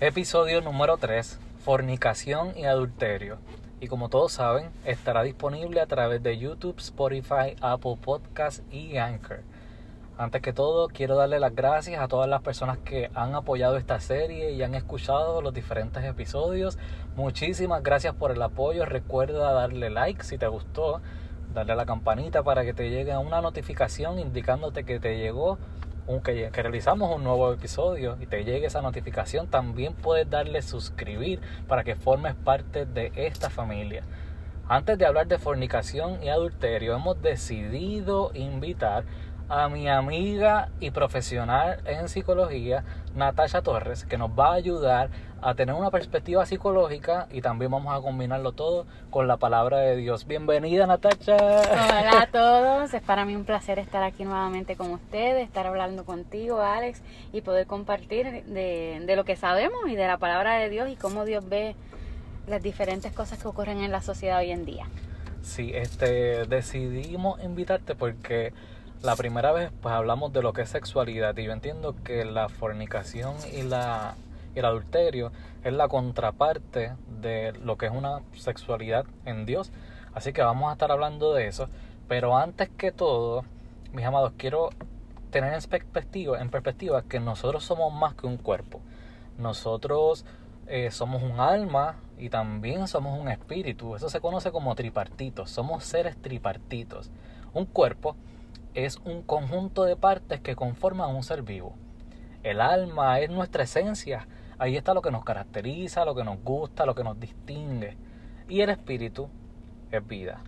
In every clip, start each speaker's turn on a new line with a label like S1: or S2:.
S1: Episodio número 3, Fornicación y Adulterio. Y como todos saben, estará disponible a través de YouTube, Spotify, Apple Podcasts y Anchor. Antes que todo, quiero darle las gracias a todas las personas que han apoyado esta serie y han escuchado los diferentes episodios. Muchísimas gracias por el apoyo. Recuerda darle like si te gustó, darle a la campanita para que te llegue una notificación indicándote que te llegó que, que, realizamos un nuevo episodio y te llegue esa notificación, también puedes darle suscribir para que formes parte de esta familia. Antes de hablar de fornicación y adulterio, hemos decidido invitar a mi amiga y profesional en psicología, Natasha Torres, que nos va a ayudar a tener una perspectiva psicológica y también vamos a combinarlo todo con la palabra de Dios. Bienvenida, Natasha.
S2: Hola a todos, es para mí un placer estar aquí nuevamente con ustedes, estar hablando contigo, Alex, y poder compartir de, de lo que sabemos y de la palabra de Dios y cómo Dios ve las diferentes cosas que ocurren en la sociedad hoy en día.
S1: Sí, este, decidimos invitarte porque la primera vez pues hablamos de lo que es sexualidad y yo entiendo que la fornicación y la el adulterio es la contraparte de lo que es una sexualidad en Dios. Así que vamos a estar hablando de eso. Pero antes que todo, mis amados, quiero tener en perspectiva, en perspectiva que nosotros somos más que un cuerpo. Nosotros eh, somos un alma y también somos un espíritu. Eso se conoce como tripartitos. Somos seres tripartitos. Un cuerpo es un conjunto de partes que conforman un ser vivo. El alma es nuestra esencia. Ahí está lo que nos caracteriza, lo que nos gusta, lo que nos distingue. Y el espíritu es vida.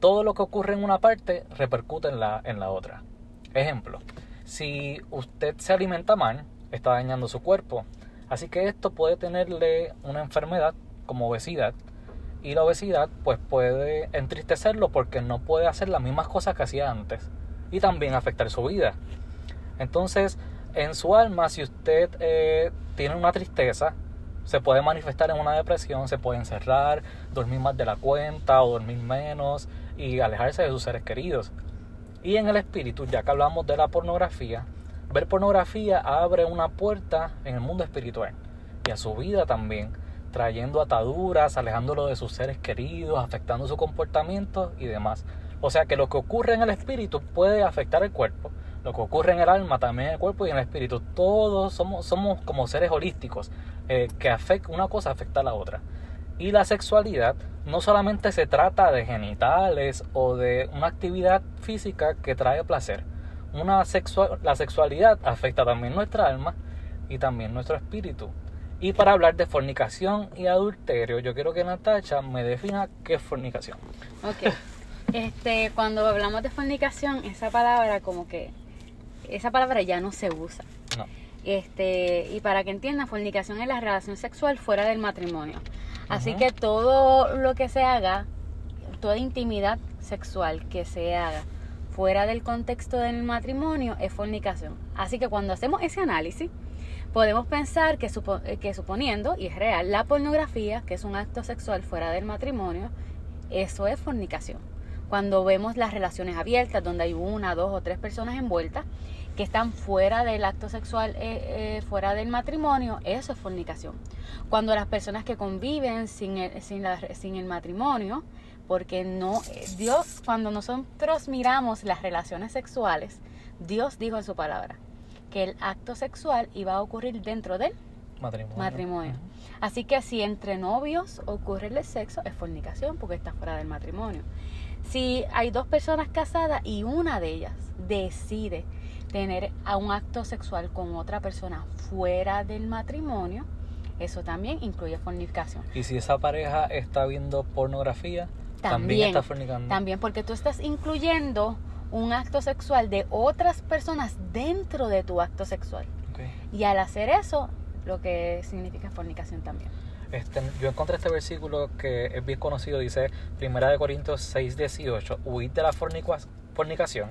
S1: Todo lo que ocurre en una parte repercute en la, en la otra. Ejemplo, si usted se alimenta mal, está dañando su cuerpo. Así que esto puede tenerle una enfermedad como obesidad. Y la obesidad pues puede entristecerlo porque no puede hacer las mismas cosas que hacía antes y también afectar su vida. Entonces, en su alma, si usted eh, tiene una tristeza, se puede manifestar en una depresión, se puede encerrar, dormir más de la cuenta o dormir menos y alejarse de sus seres queridos. Y en el espíritu, ya que hablamos de la pornografía, ver pornografía abre una puerta en el mundo espiritual y a su vida también, trayendo ataduras, alejándolo de sus seres queridos, afectando su comportamiento y demás. O sea que lo que ocurre en el espíritu puede afectar el cuerpo. Lo que ocurre en el alma, también en el cuerpo y en el espíritu. Todos somos, somos como seres holísticos, eh, que afecta, una cosa afecta a la otra. Y la sexualidad no solamente se trata de genitales o de una actividad física que trae placer. Una la sexualidad afecta también nuestra alma y también nuestro espíritu. Y para hablar de fornicación y adulterio, yo quiero que Natacha me defina qué es fornicación.
S2: Ok. Este, cuando hablamos de fornicación, esa palabra como que esa palabra ya no se usa. No. Este, y para que entiendan, fornicación es la relación sexual fuera del matrimonio. Así que todo lo que se haga, toda intimidad sexual que se haga fuera del contexto del matrimonio es fornicación. Así que cuando hacemos ese análisis, podemos pensar que, que suponiendo, y es real, la pornografía, que es un acto sexual fuera del matrimonio, eso es fornicación cuando vemos las relaciones abiertas, donde hay una, dos o tres personas envueltas, que están fuera del acto sexual, eh, eh, fuera del matrimonio, eso es fornicación. Cuando las personas que conviven sin el, sin, sin el matrimonio, porque no, eh, Dios, cuando nosotros miramos las relaciones sexuales, Dios dijo en su palabra que el acto sexual iba a ocurrir dentro del matrimonio. matrimonio. Así que si entre novios ocurre el sexo, es fornicación porque está fuera del matrimonio. Si hay dos personas casadas y una de ellas decide tener a un acto sexual con otra persona fuera del matrimonio, eso también incluye fornicación.
S1: Y si esa pareja está viendo pornografía, también, está fornicando.
S2: También, porque tú estás incluyendo un acto sexual de otras personas dentro de tu acto sexual. Y al hacer eso, lo que significa fornicación también.
S1: Este, yo encontré este versículo que es bien conocido, dice Primera de Corintios 6, 18, huid de la fornicación,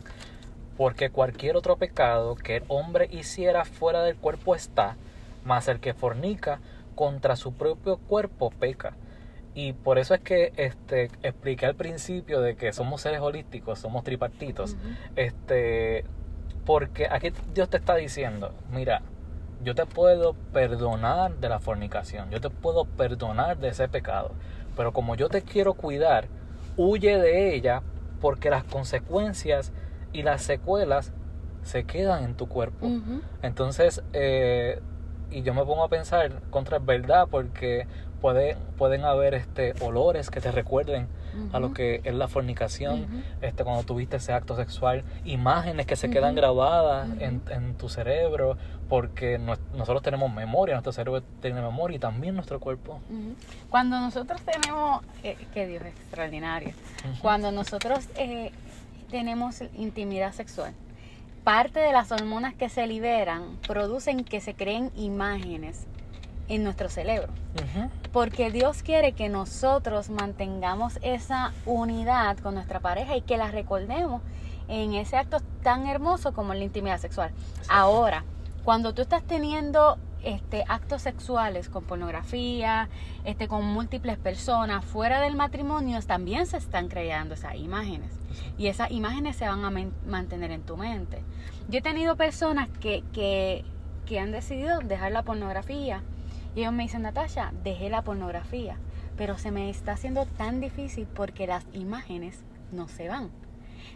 S1: porque cualquier otro pecado que el hombre hiciera fuera del cuerpo está, mas el que fornica contra su propio cuerpo peca. Y por eso es que este, expliqué al principio de que somos seres holísticos, somos tripartitos. este, porque aquí Dios te está diciendo, mira, yo te puedo perdonar de la fornicación, yo te puedo perdonar de ese pecado, pero como yo te quiero cuidar, huye de ella porque las consecuencias y las secuelas se quedan en tu cuerpo. Entonces, eh, y yo me pongo a pensar contra es verdad porque puede, pueden haber este olores que te recuerden a lo que es la fornicación, este cuando tuviste ese acto sexual, imágenes que se quedan grabadas en, en, tu cerebro, porque nosotros tenemos memoria, nuestro cerebro tiene memoria y también nuestro cuerpo.
S2: Cuando nosotros tenemos, eh, que Dios es extraordinario, cuando nosotros eh, tenemos intimidad sexual, parte de las hormonas que se liberan producen que se creen imágenes en nuestro cerebro. Porque Dios quiere que nosotros mantengamos esa unidad con nuestra pareja y que la recordemos en ese acto tan hermoso como la intimidad sexual. Ahora, cuando tú estás teniendo este, actos sexuales con pornografía, este, con múltiples personas fuera del matrimonio, también se están creando esas imágenes. Y esas imágenes se van a mantener en tu mente. Yo he tenido personas que, que, que han decidido dejar la pornografía. Y ellos me dicen, Natasha, dejé la pornografía. Pero se me está haciendo tan difícil porque las imágenes no se van.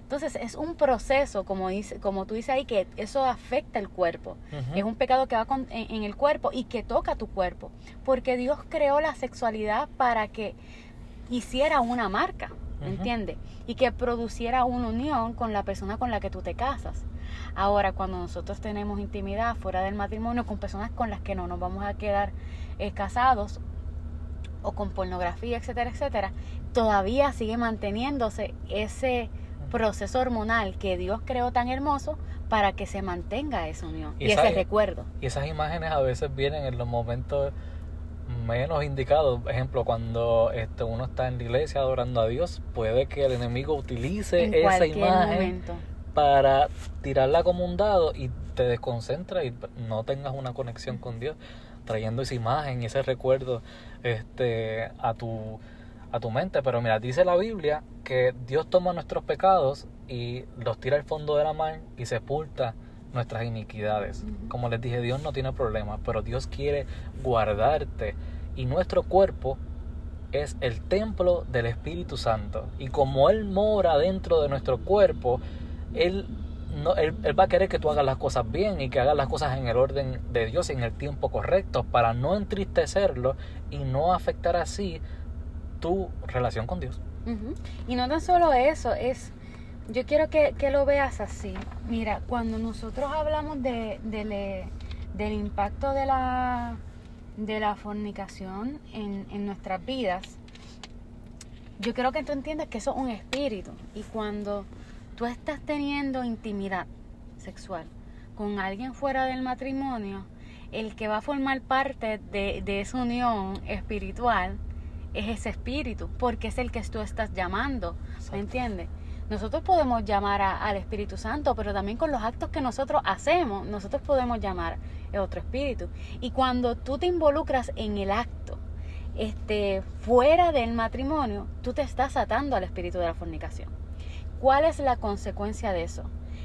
S2: Entonces es un proceso, como, dice, como tú dices ahí, que eso afecta el cuerpo. Es un pecado que va en, el cuerpo y que toca tu cuerpo. Porque Dios creó la sexualidad para que hiciera una marca, ¿entiendes? Y que produciera una unión con la persona con la que tú te casas. Ahora, cuando nosotros tenemos intimidad fuera del matrimonio con personas con las que no nos vamos a quedar eh, casados o con pornografía, etcétera, etcétera, todavía sigue manteniéndose ese proceso hormonal que Dios creó tan hermoso para que se mantenga esa unión y, ese recuerdo.
S1: Y esas imágenes a veces vienen en los momentos menos indicados. Por ejemplo, cuando este, uno está en la iglesia adorando a Dios, puede que el enemigo utilice esa imagen para tirarla como un dado y te desconcentra y no tengas una conexión con Dios, trayendo esa imagen y ese recuerdo este, a tu a tu mente. Pero mira, dice la Biblia que Dios toma nuestros pecados y los tira al fondo de la mar y sepulta nuestras iniquidades. Como les dije, Dios no tiene problemas, pero Dios quiere guardarte. Y nuestro cuerpo es el templo del Espíritu Santo. Y como Él mora dentro de nuestro cuerpo, Él, no, él, él, va a querer que tú hagas las cosas bien y que hagas las cosas en el orden de Dios, en el tiempo correcto, para no entristecerlo y no afectar así tu relación con Dios.
S2: Y no tan solo eso, es, yo quiero que, lo veas así. Mira, cuando nosotros hablamos de, del impacto de la, de la fornicación en, en nuestras vidas, yo quiero que tú entiendas que eso es un espíritu. Y cuando tú estás teniendo intimidad sexual con alguien fuera del matrimonio, el que va a formar parte de, de esa unión espiritual es ese espíritu, porque es el que tú estás llamando, ¿me entiendes? Nosotros podemos llamar al Espíritu Santo, pero también con los actos que nosotros hacemos, nosotros podemos llamar a otro espíritu. Y cuando tú te involucras en el acto, este, fuera del matrimonio, tú te estás atando al espíritu de la fornicación. ¿Cuál es la consecuencia de eso?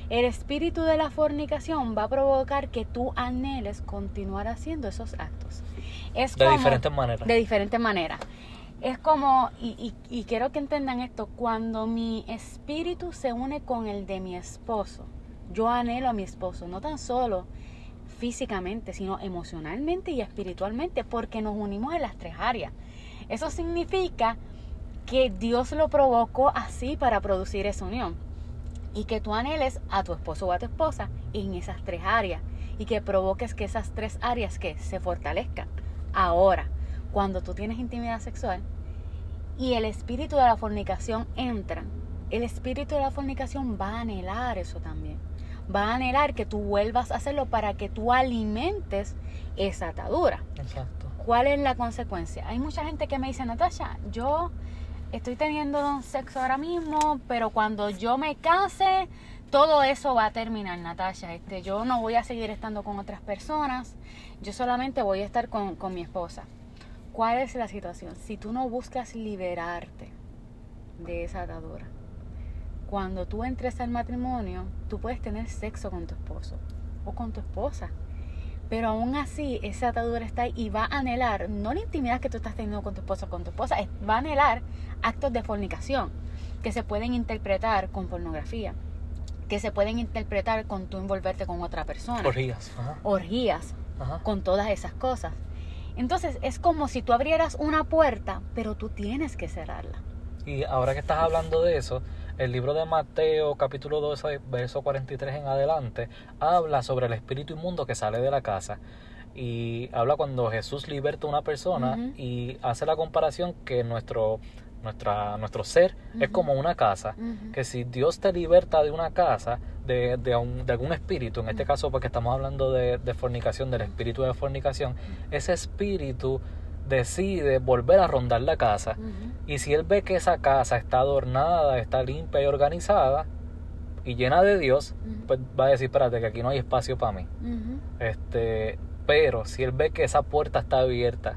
S2: El espíritu de la fornicación va a provocar que tú anheles continuar haciendo esos actos.
S1: Es de diferentes maneras.
S2: De diferentes maneras. Es como, y, y, quiero que entendan esto, cuando mi espíritu se une con el de mi esposo, yo anhelo a mi esposo, no tan solo físicamente, sino emocionalmente y espiritualmente, porque nos unimos en las tres áreas. Eso significa que Dios lo provocó así para producir esa unión. Y que tú anheles a tu esposo o a tu esposa en esas tres áreas. Y que provoques que esas tres áreas que se fortalezcan. Ahora, cuando tú tienes intimidad sexual y el espíritu de la fornicación entra, el espíritu de la fornicación va a anhelar eso también. Va a anhelar que tú vuelvas a hacerlo para que tú alimentes esa atadura. Exacto. ¿Cuál es la consecuencia? Hay mucha gente que me dice, Natasha, yo estoy teniendo sexo ahora mismo, pero cuando yo me case, todo eso va a terminar, Natasha. Este, yo no voy a seguir estando con otras personas, yo solamente voy a estar con, con mi esposa. ¿Cuál es la situación? Si tú no buscas liberarte de esa atadura, cuando tú entres al matrimonio, tú puedes tener sexo con tu esposo o con tu esposa. Pero aún así, esa atadura está ahí y va a anhelar, no la intimidad que tú estás teniendo con tu esposo o con tu esposa, va a anhelar actos de fornicación que se pueden interpretar con pornografía, que se pueden interpretar con tú envolverte con otra persona.
S1: Orgías.
S2: Orgías, con todas esas cosas. Entonces es como si tú abrieras una puerta, pero tú tienes que cerrarla.
S1: Y ahora que estás hablando de eso, el libro de Mateo capítulo 12, verso 43 en adelante, habla sobre el espíritu inmundo que sale de la casa. Y habla cuando Jesús liberta a una persona y hace la comparación que nuestro nuestra, nuestro ser es como una casa, que si Dios te liberta de una casa, de, de, algún espíritu, en este caso porque estamos hablando de, fornicación, del espíritu de fornicación, ese espíritu decide volver a rondar la casa. Y si él ve que esa casa está adornada, está limpia y organizada y llena de Dios, pues va a decir, espérate, que aquí no hay espacio para mí. este, pero si él ve que esa puerta está abierta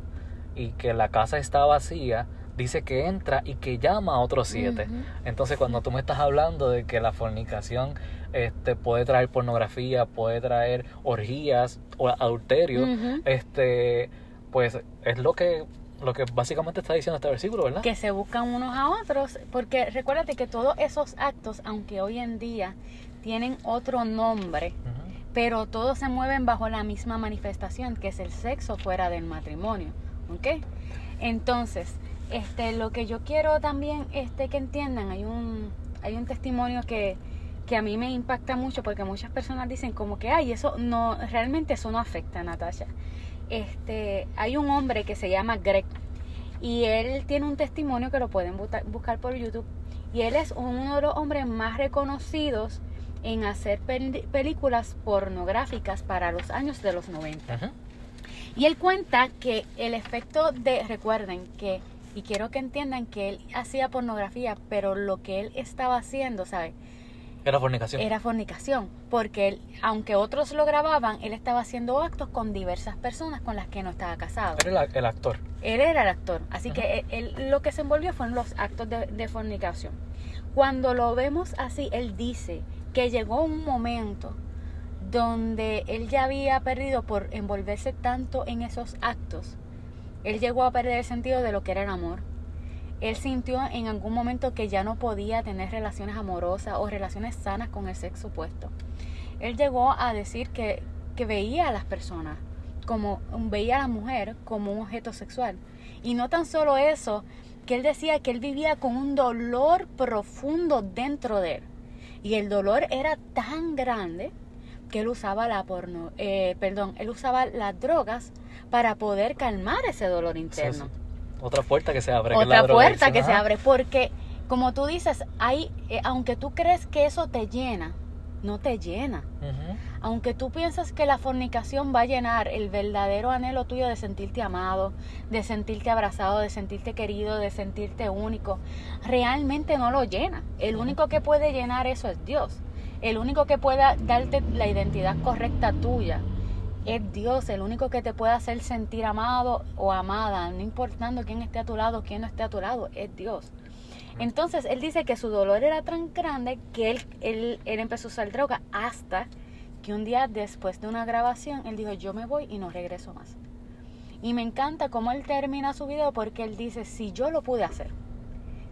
S1: y que la casa está vacía, dice que entra y que llama a otros siete. Entonces, cuando tú me estás hablando de que la fornicación este, puede traer pornografía, puede traer orgías o adulterio, este, pues es lo que lo que básicamente está diciendo este versículo, ¿verdad?
S2: Que se buscan unos a otros, porque recuérdate que todos esos actos, aunque hoy en día tienen otro nombre, pero todos se mueven bajo la misma manifestación, que es el sexo fuera del matrimonio, ¿ok? Entonces, este, lo que yo quiero también este, que entiendan, hay un, hay un testimonio que, que a mí me impacta mucho porque muchas personas dicen como que, ay, eso no, realmente eso no afecta a Natasha. Este, hay un hombre que se llama Greg y él tiene un testimonio que lo pueden buscar por YouTube y él es uno de los hombres más reconocidos en hacer películas pornográficas para los años de los 90. Y él cuenta que el efecto de, recuerden que y quiero que entiendan que él hacía pornografía, pero lo que él estaba haciendo, ¿sabes?
S1: Era fornicación.
S2: Era fornicación, porque él, aunque otros lo grababan, él estaba haciendo actos con diversas personas con las que no estaba casado.
S1: Era el, actor.
S2: Él era el actor, así que él, lo que se envolvió fueron los actos de, de fornicación. Cuando lo vemos así, él dice que llegó un momento donde él ya había perdido por envolverse tanto en esos actos él llegó a perder el sentido de lo que era el amor. Él sintió en algún momento que ya no podía tener relaciones amorosas o relaciones sanas con el sexo opuesto. Él llegó a decir que, que veía a las personas como veía a la mujer como un objeto sexual. Y no tan solo eso, que él decía que él vivía con un dolor profundo dentro de él. Y el dolor era tan grande que él usaba la porno, eh, perdón, él usaba las drogas para poder calmar ese dolor interno.
S1: Otra puerta que se abre.
S2: Otra puerta que se abre, porque como tú dices, hay, eh, aunque tú crees que eso te llena, no te llena. Aunque tú piensas que la fornicación va a llenar el verdadero anhelo tuyo de sentirte amado, de sentirte abrazado, de sentirte querido, de sentirte único, realmente no lo llena. El único que puede llenar eso es Dios. El único que pueda darte la identidad correcta tuya es Dios, el único que te puede hacer sentir amado o amada, no importando quién esté a tu lado o quién no esté a tu lado, es Dios. Entonces él dice que su dolor era tan grande que él, él, él empezó a usar droga hasta que un día después de una grabación él dijo yo me voy y no regreso más. Y me encanta cómo él termina su video porque él dice si yo lo pude hacer,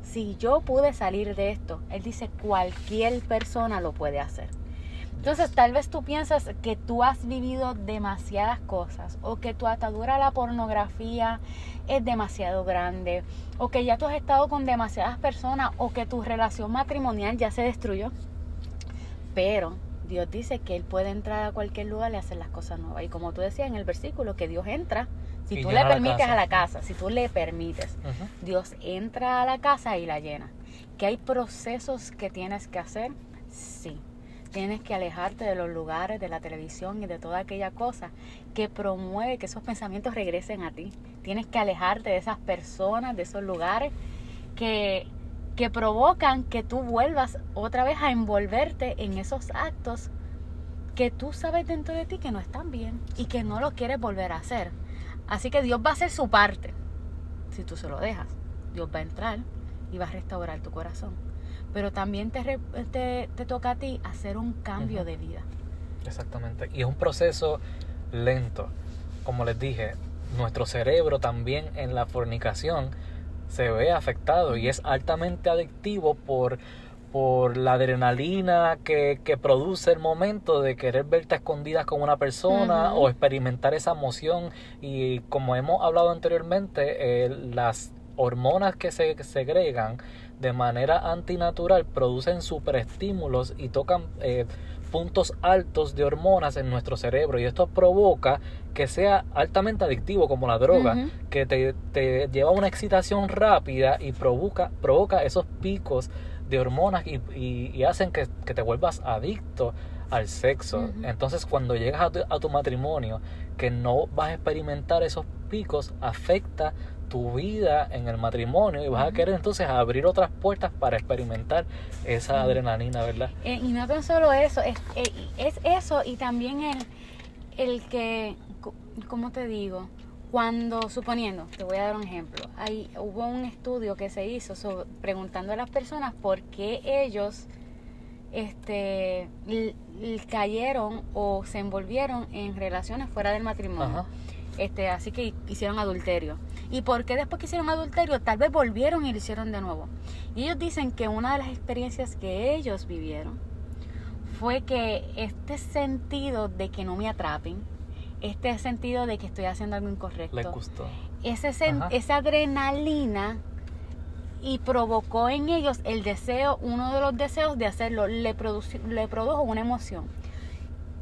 S2: si yo pude salir de esto, él dice cualquier persona lo puede hacer. Entonces tal vez tú piensas que tú has vivido demasiadas cosas o que tu atadura a la pornografía es demasiado grande o que ya tú has estado con demasiadas personas o que tu relación matrimonial ya se destruyó. Pero Dios dice que Él puede entrar a cualquier lugar y hacer las cosas nuevas. Y como tú decías en el versículo, que Dios entra, si tú le permites a la casa, si tú le permites, Dios entra a la casa y la llena. ¿Que hay procesos que tienes que hacer? Sí Tienes que alejarte de los lugares, de la televisión y de toda aquella cosa que promueve que esos pensamientos regresen a ti. Tienes que alejarte de esas personas, de esos lugares que, que provocan que tú vuelvas otra vez a envolverte en esos actos que tú sabes dentro de ti que no están bien y que no lo quieres volver a hacer. Así que Dios va a hacer su parte. si tú se lo dejas. Dios va a entrar y va a restaurar tu corazón. Pero también te, te, toca a ti hacer un cambio de vida.
S1: Exactamente. Y es un proceso lento. Como les dije, nuestro cerebro también en la fornicación se ve afectado y es altamente adictivo por, por la adrenalina que, que, produce el momento de querer verte escondidas con una persona o experimentar esa emoción. Y como hemos hablado anteriormente, eh, las hormonas que se segregan de manera antinatural producen superestímulos y tocan eh, puntos altos de hormonas en nuestro cerebro. Y esto provoca que sea altamente adictivo como la droga, que te, te, lleva a una excitación rápida y provoca, provoca esos picos de hormonas y, y, hacen que, que, te vuelvas adicto al sexo. Entonces cuando llegas a tu, a tu matrimonio, que no vas a experimentar esos picos, afecta tu vida en el matrimonio y vas a querer entonces abrir otras puertas para experimentar esa adrenalina, ¿verdad?
S2: Eh, y no tan solo eso, es, eh, es eso y también el, el que, ¿cómo te digo? Cuando, suponiendo, te voy a dar un ejemplo, hay, hubo un estudio que se hizo preguntando a las personas por qué ellos este, cayeron o se envolvieron en relaciones fuera del matrimonio. Este, así que hicieron adulterio. ¿Y por qué después que hicieron adulterio? Tal vez volvieron y lo hicieron de nuevo. Y ellos dicen que una de las experiencias que ellos vivieron fue que este sentido de que no me atrapen, este sentido de que estoy haciendo algo incorrecto,
S1: Le gustó.
S2: Ese esa adrenalina y provocó en ellos el deseo, uno de los deseos de hacerlo, le, le produjo una emoción.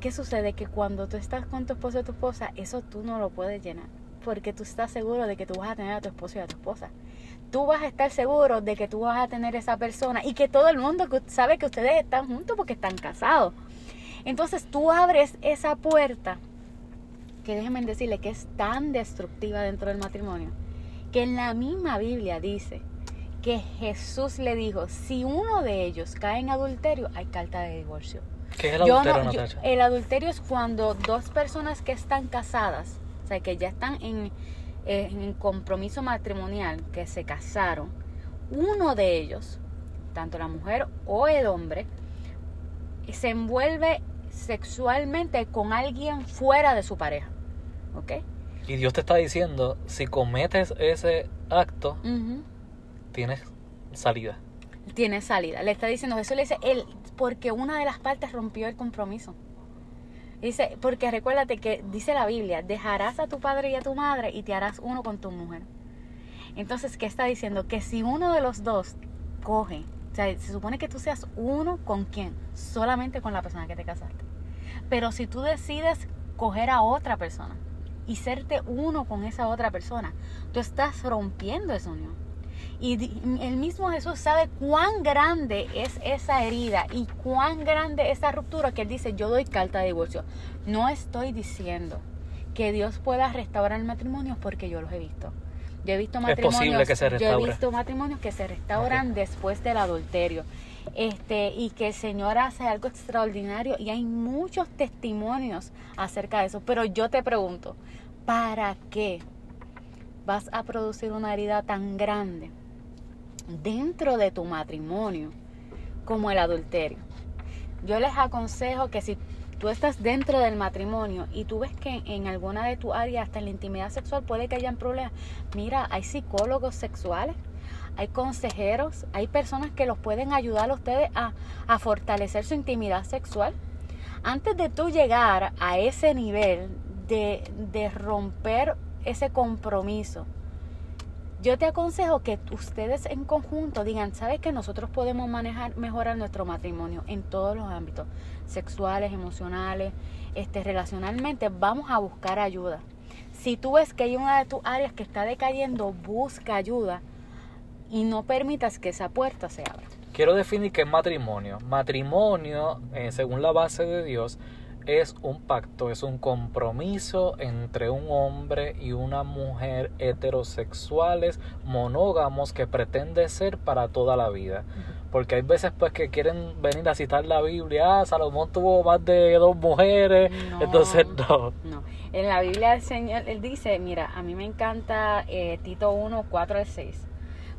S2: ¿Qué sucede? Que cuando tú estás con tu esposo o tu esposa, eso tú no lo puedes llenar. Porque tú estás seguro de que tú vas a tener a tu esposo y a tu esposa. Tú vas a estar seguro de que tú vas a tener esa persona y que todo el mundo sabe que ustedes están juntos porque están casados. Entonces tú abres esa puerta que déjenme decirle que es tan destructiva dentro del matrimonio, que en la misma Biblia dice que Jesús le dijo, si uno de ellos cae en adulterio, hay carta de divorcio.
S1: ¿Qué es el adulterio,
S2: El adulterio es cuando dos personas que están casadas, o sea, que ya están en, en compromiso matrimonial, que se casaron, uno de ellos, tanto la mujer o el hombre, se envuelve sexualmente con alguien fuera de su pareja. ¿Ok?
S1: Y Dios te está diciendo, si cometes ese acto, tienes salida.
S2: Tienes salida. Le está diciendo, Jesús le dice, él, porque una de las partes rompió el compromiso. Dice, porque recuérdate que dice la Biblia, dejarás a tu padre y a tu madre y te harás uno con tu mujer. Entonces, ¿qué está diciendo? Que si uno de los dos coge, o sea, se supone que tú seas uno con quién, solamente con la persona que te casaste. Pero si tú decides coger a otra persona y serte uno con esa otra persona, tú estás rompiendo esa unión. Y el mismo Jesús sabe cuán grande es esa herida y cuán grande esa ruptura que él dice, yo doy carta de divorcio. No estoy diciendo que Dios pueda restaurar el matrimonio porque yo los he visto. Yo he visto matrimonios,
S1: que se
S2: yo he visto matrimonios que se restauran después del adulterio. Este, y que el Señor hace algo extraordinario y hay muchos testimonios acerca de eso. Pero yo te pregunto, ¿para qué vas a producir una herida tan grande dentro de tu matrimonio como el adulterio. Yo les aconsejo que si tú estás dentro del matrimonio y tú ves que en alguna de tus áreas, hasta en la intimidad sexual, puede que hayan problemas, mira, hay psicólogos sexuales, hay consejeros, hay personas que los pueden ayudar a ustedes a, a fortalecer su intimidad sexual. Antes de tú llegar a ese nivel de, de romper ese compromiso, yo te aconsejo que ustedes en conjunto digan, ¿sabes que nosotros podemos manejar, mejorar nuestro matrimonio en todos los ámbitos, sexuales, emocionales, este, relacionalmente? Vamos a buscar ayuda. Si tú ves que hay una de tus áreas que está decayendo, busca ayuda y no permitas que esa puerta se abra.
S1: Quiero definir qué es matrimonio. Matrimonio, eh, según la base de Dios, es un pacto, es un compromiso entre un hombre y una mujer heterosexuales, monógamos, que pretende ser para toda la vida. porque hay veces pues que quieren venir a citar la Biblia, ah, Salomón tuvo más de dos mujeres, entonces no.
S2: No, en la Biblia el Señor, él dice, mira, a mí me encanta eh, Tito 1, 4 al 6,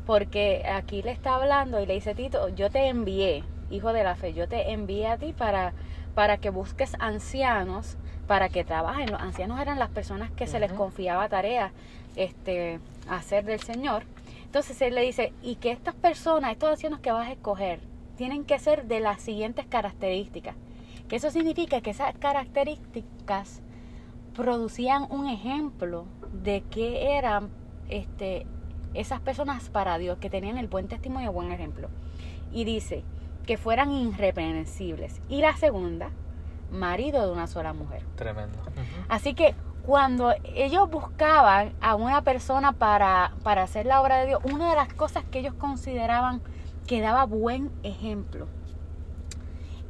S2: porque aquí le está hablando y le dice, Tito, yo te envié, hijo de la fe, yo te envié a ti para, para que busques ancianos, para que trabajen. Los ancianos eran las personas que se les confiaba tareas este, hacer del Señor entonces él le dice, y que estas personas, estos ancianos que vas a escoger, tienen que ser de las siguientes características. Que eso significa que esas características producían un ejemplo de qué eran este, esas personas para Dios, que tenían el buen testimonio y buen ejemplo. Y dice que fueran irreprensibles. Y la segunda, marido de una sola mujer.
S1: Tremendo.
S2: Así que cuando ellos buscaban a una persona para, para hacer la obra de Dios, una de las cosas que ellos consideraban que daba buen ejemplo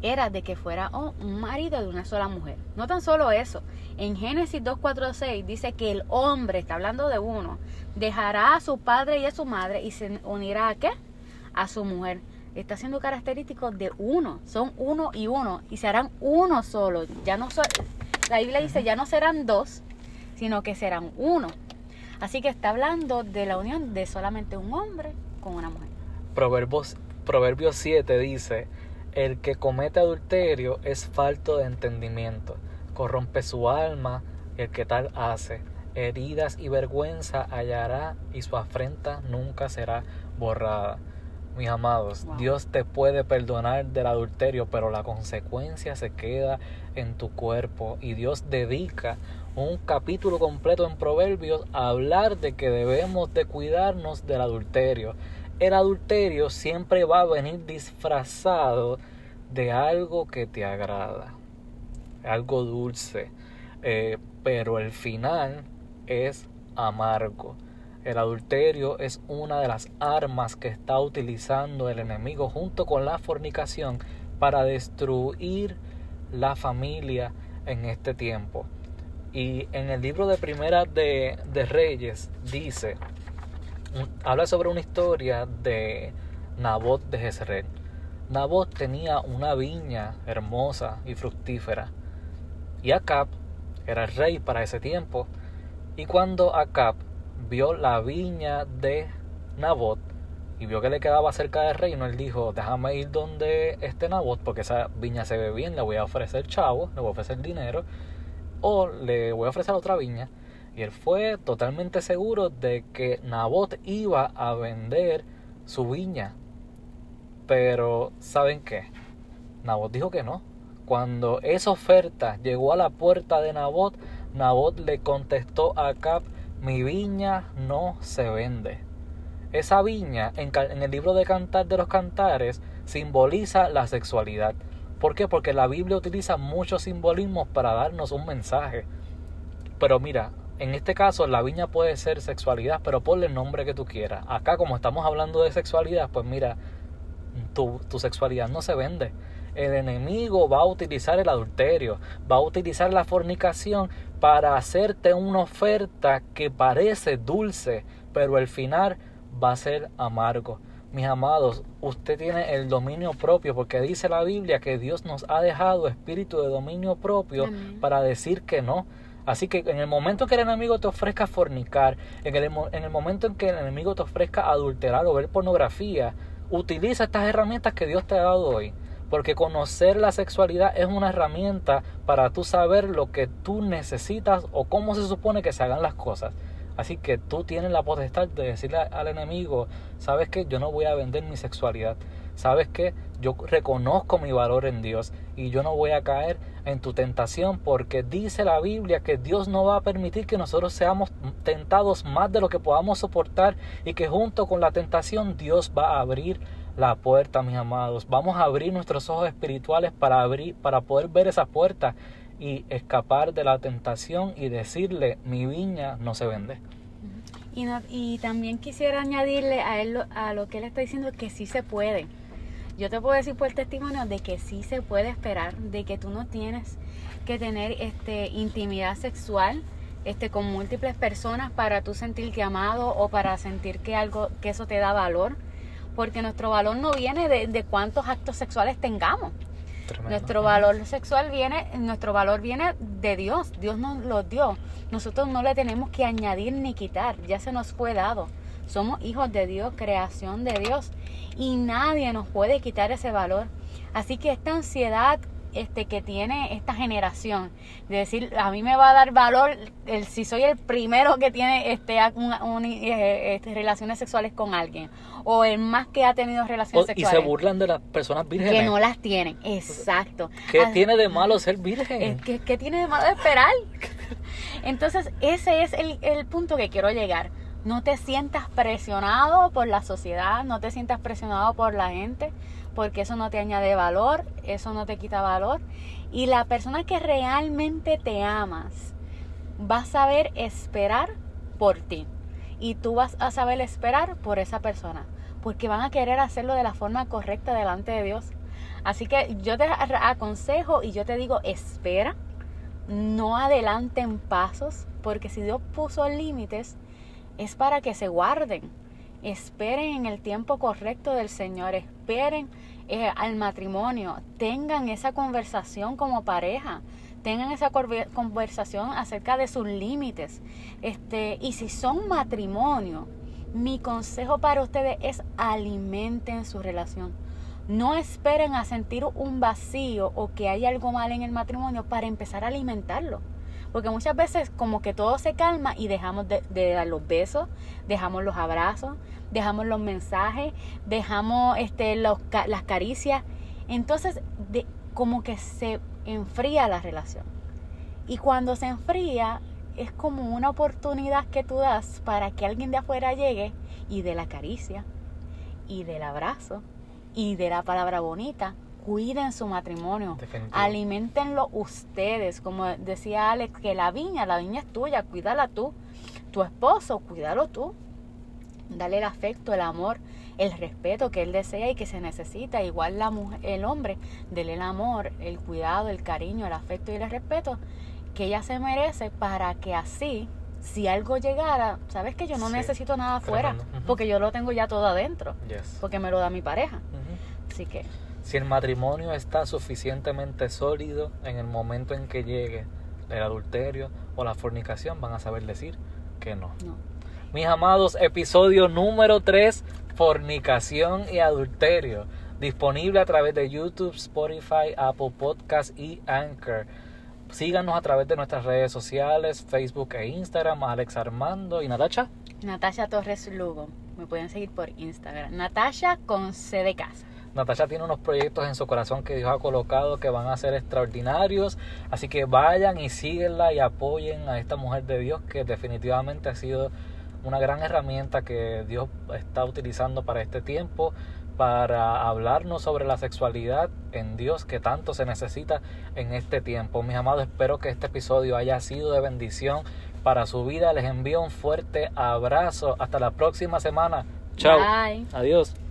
S2: era de que fuera un marido de una sola mujer. No tan solo eso, en Génesis 2.4.6 dice que el hombre, está hablando de uno, dejará a su padre y a su madre y se unirá a qué? A su mujer. Está siendo característico de uno, son uno y uno y se harán uno solo. Ya no so la Biblia dice, ya no serán dos, sino que serán uno. Así que está hablando de la unión de solamente un hombre con una mujer.
S1: Proverbios, Proverbios 7 dice, el que comete adulterio es falto de entendimiento, corrompe su alma, el que tal hace, heridas y vergüenza hallará y su afrenta nunca será borrada mis amados, Dios te puede perdonar del adulterio, pero la consecuencia se queda en tu cuerpo. Y Dios dedica un capítulo completo en Proverbios a hablar de que debemos de cuidarnos del adulterio. El adulterio siempre va a venir disfrazado de algo que te agrada, algo dulce, eh, pero el final es amargo. El adulterio es una de las armas que está utilizando el enemigo junto con la fornicación para destruir la familia en este tiempo. Y en el libro de Primera de, Reyes dice, habla sobre una historia de Nabot de Jezreel. Nabot tenía una viña hermosa y fructífera. Y Acab era el rey para ese tiempo. Y cuando Acab vio la viña de Nabot y vio que le quedaba cerca del reino, él dijo, déjame ir donde esté Nabot, porque esa viña se ve bien, le voy a ofrecer chavo, le voy a ofrecer dinero, o le voy a ofrecer otra viña. Y él fue totalmente seguro de que Nabot iba a vender su viña. Pero, ¿saben qué? Nabot dijo que no. Cuando esa oferta llegó a la puerta de Nabot, Nabot le contestó a Acab mi viña no se vende. Esa viña en, el libro de Cantar de los Cantares simboliza la sexualidad. ¿Por qué? Porque la Biblia utiliza muchos simbolismos para darnos un mensaje. Pero mira, en este caso la viña puede ser sexualidad, pero ponle el nombre que tú quieras. Acá como estamos hablando de sexualidad, pues mira, tu, tu sexualidad no se vende el enemigo va a utilizar el adulterio, va a utilizar la fornicación para hacerte una oferta que parece dulce, pero el final va a ser amargo. Mis amados, usted tiene el dominio propio porque dice la Biblia que Dios nos ha dejado espíritu de dominio propio para decir que no. Así que en el momento en que el enemigo te ofrezca fornicar, en el, en el momento en que el enemigo te ofrezca adulterar o ver pornografía, utiliza estas herramientas que Dios te ha dado hoy porque conocer la sexualidad es una herramienta para tú saber lo que tú necesitas o cómo se supone que se hagan las cosas. Así que tú tienes la potestad de decirle al enemigo, sabes que yo no voy a vender mi sexualidad, sabes que yo reconozco mi valor en Dios y yo no voy a caer en tu tentación porque dice la Biblia que Dios no va a permitir que nosotros seamos tentados más de lo que podamos soportar y que junto con la tentación Dios va a abrir la puerta, mis amados. Vamos a abrir nuestros ojos espirituales para abrir, para poder ver esa puerta y escapar de la tentación y decirle, mi viña no se vende.
S2: Y, y también quisiera añadirle a él a lo que él está diciendo que sí se puede. Yo te puedo decir por testimonio de que sí se puede esperar, de que tú no tienes que tener este intimidad sexual este con múltiples personas para tú sentirte amado o para sentir que algo que eso te da valor porque nuestro valor no viene de, de cuántos actos sexuales tengamos. Nuestro valor sexual viene, nuestro valor viene de Dios. Dios nos lo dio. Nosotros no le tenemos que añadir ni quitar. Ya se nos fue dado. Somos hijos de Dios, creación de Dios. Y nadie nos puede quitar ese valor. Así que esta ansiedad este que tiene esta generación. De decir a mí me va a dar valor el si soy el primero que tiene este, eh, este relaciones sexuales con alguien o el más que ha tenido relaciones sexuales
S1: y se burlan de las personas vírgenes.
S2: que no las tienen exacto.
S1: Qué tiene de malo ser virgen
S2: ¿qué, qué tiene de malo esperar entonces ese es el, el punto que quiero llegar no te sientas presionado por la sociedad no te sientas presionado por la gente porque eso no te añade valor, eso no te quita valor. Y la persona que realmente te amas va a saber esperar por ti. Y tú vas a saber esperar por esa persona, porque van a querer hacerlo de la forma correcta delante de Dios. Así que yo te aconsejo y yo te digo, espera, no adelanten pasos, porque si Dios puso límites, es para que se guarden esperen en el tiempo correcto del Señor, esperen eh, al matrimonio, tengan esa conversación como pareja, tengan esa conversación acerca de sus límites. Este, y si son matrimonio, mi consejo para ustedes es alimenten su relación. No esperen a sentir un vacío o que hay algo mal en el matrimonio para empezar a alimentarlo. Porque muchas veces como que todo se calma y dejamos de, dar los besos, dejamos los abrazos, dejamos los mensajes, dejamos este, las caricias. Entonces como que se enfría la relación. Y cuando se enfría es como una oportunidad que tú das para que alguien de afuera llegue y de la caricia y del abrazo y de la palabra bonita cuiden su matrimonio, alimentenlo ustedes, como decía Alex, que la viña, la viña es tuya, cuídala tú, tu esposo, cuídalo tú, dale el afecto, el amor, el respeto que él desea y que se necesita, igual la mujer, el hombre, dele el amor, el cuidado, el cariño, el afecto y el respeto que ella se merece para que así si algo llegara, sabes que yo no necesito nada afuera, porque yo lo tengo ya todo adentro, porque me lo da mi pareja. Así que
S1: si el matrimonio está suficientemente sólido en el momento en que llegue el adulterio o la fornicación, van a saber decir que no. Mis amados, episodio número 3, fornicación y adulterio, disponible a través de YouTube, Spotify, Apple Podcast y Anchor. Síganos a través de nuestras redes sociales, Facebook e Instagram, Alex Armando y Natasha.
S2: Natasha Torres Lugo. Me pueden seguir por Instagram. Natasha con C de casa.
S1: Natasha tiene unos proyectos en su corazón que Dios ha colocado que van a ser extraordinarios. Así que vayan y síguenla y apoyen a esta mujer de Dios que definitivamente ha sido una gran herramienta que Dios está utilizando para este tiempo, para hablarnos sobre la sexualidad en Dios que tanto se necesita en este tiempo. Mis amados, espero que este episodio haya sido de bendición para su vida. Les envío un fuerte abrazo. Hasta la próxima semana. Chao. Adiós.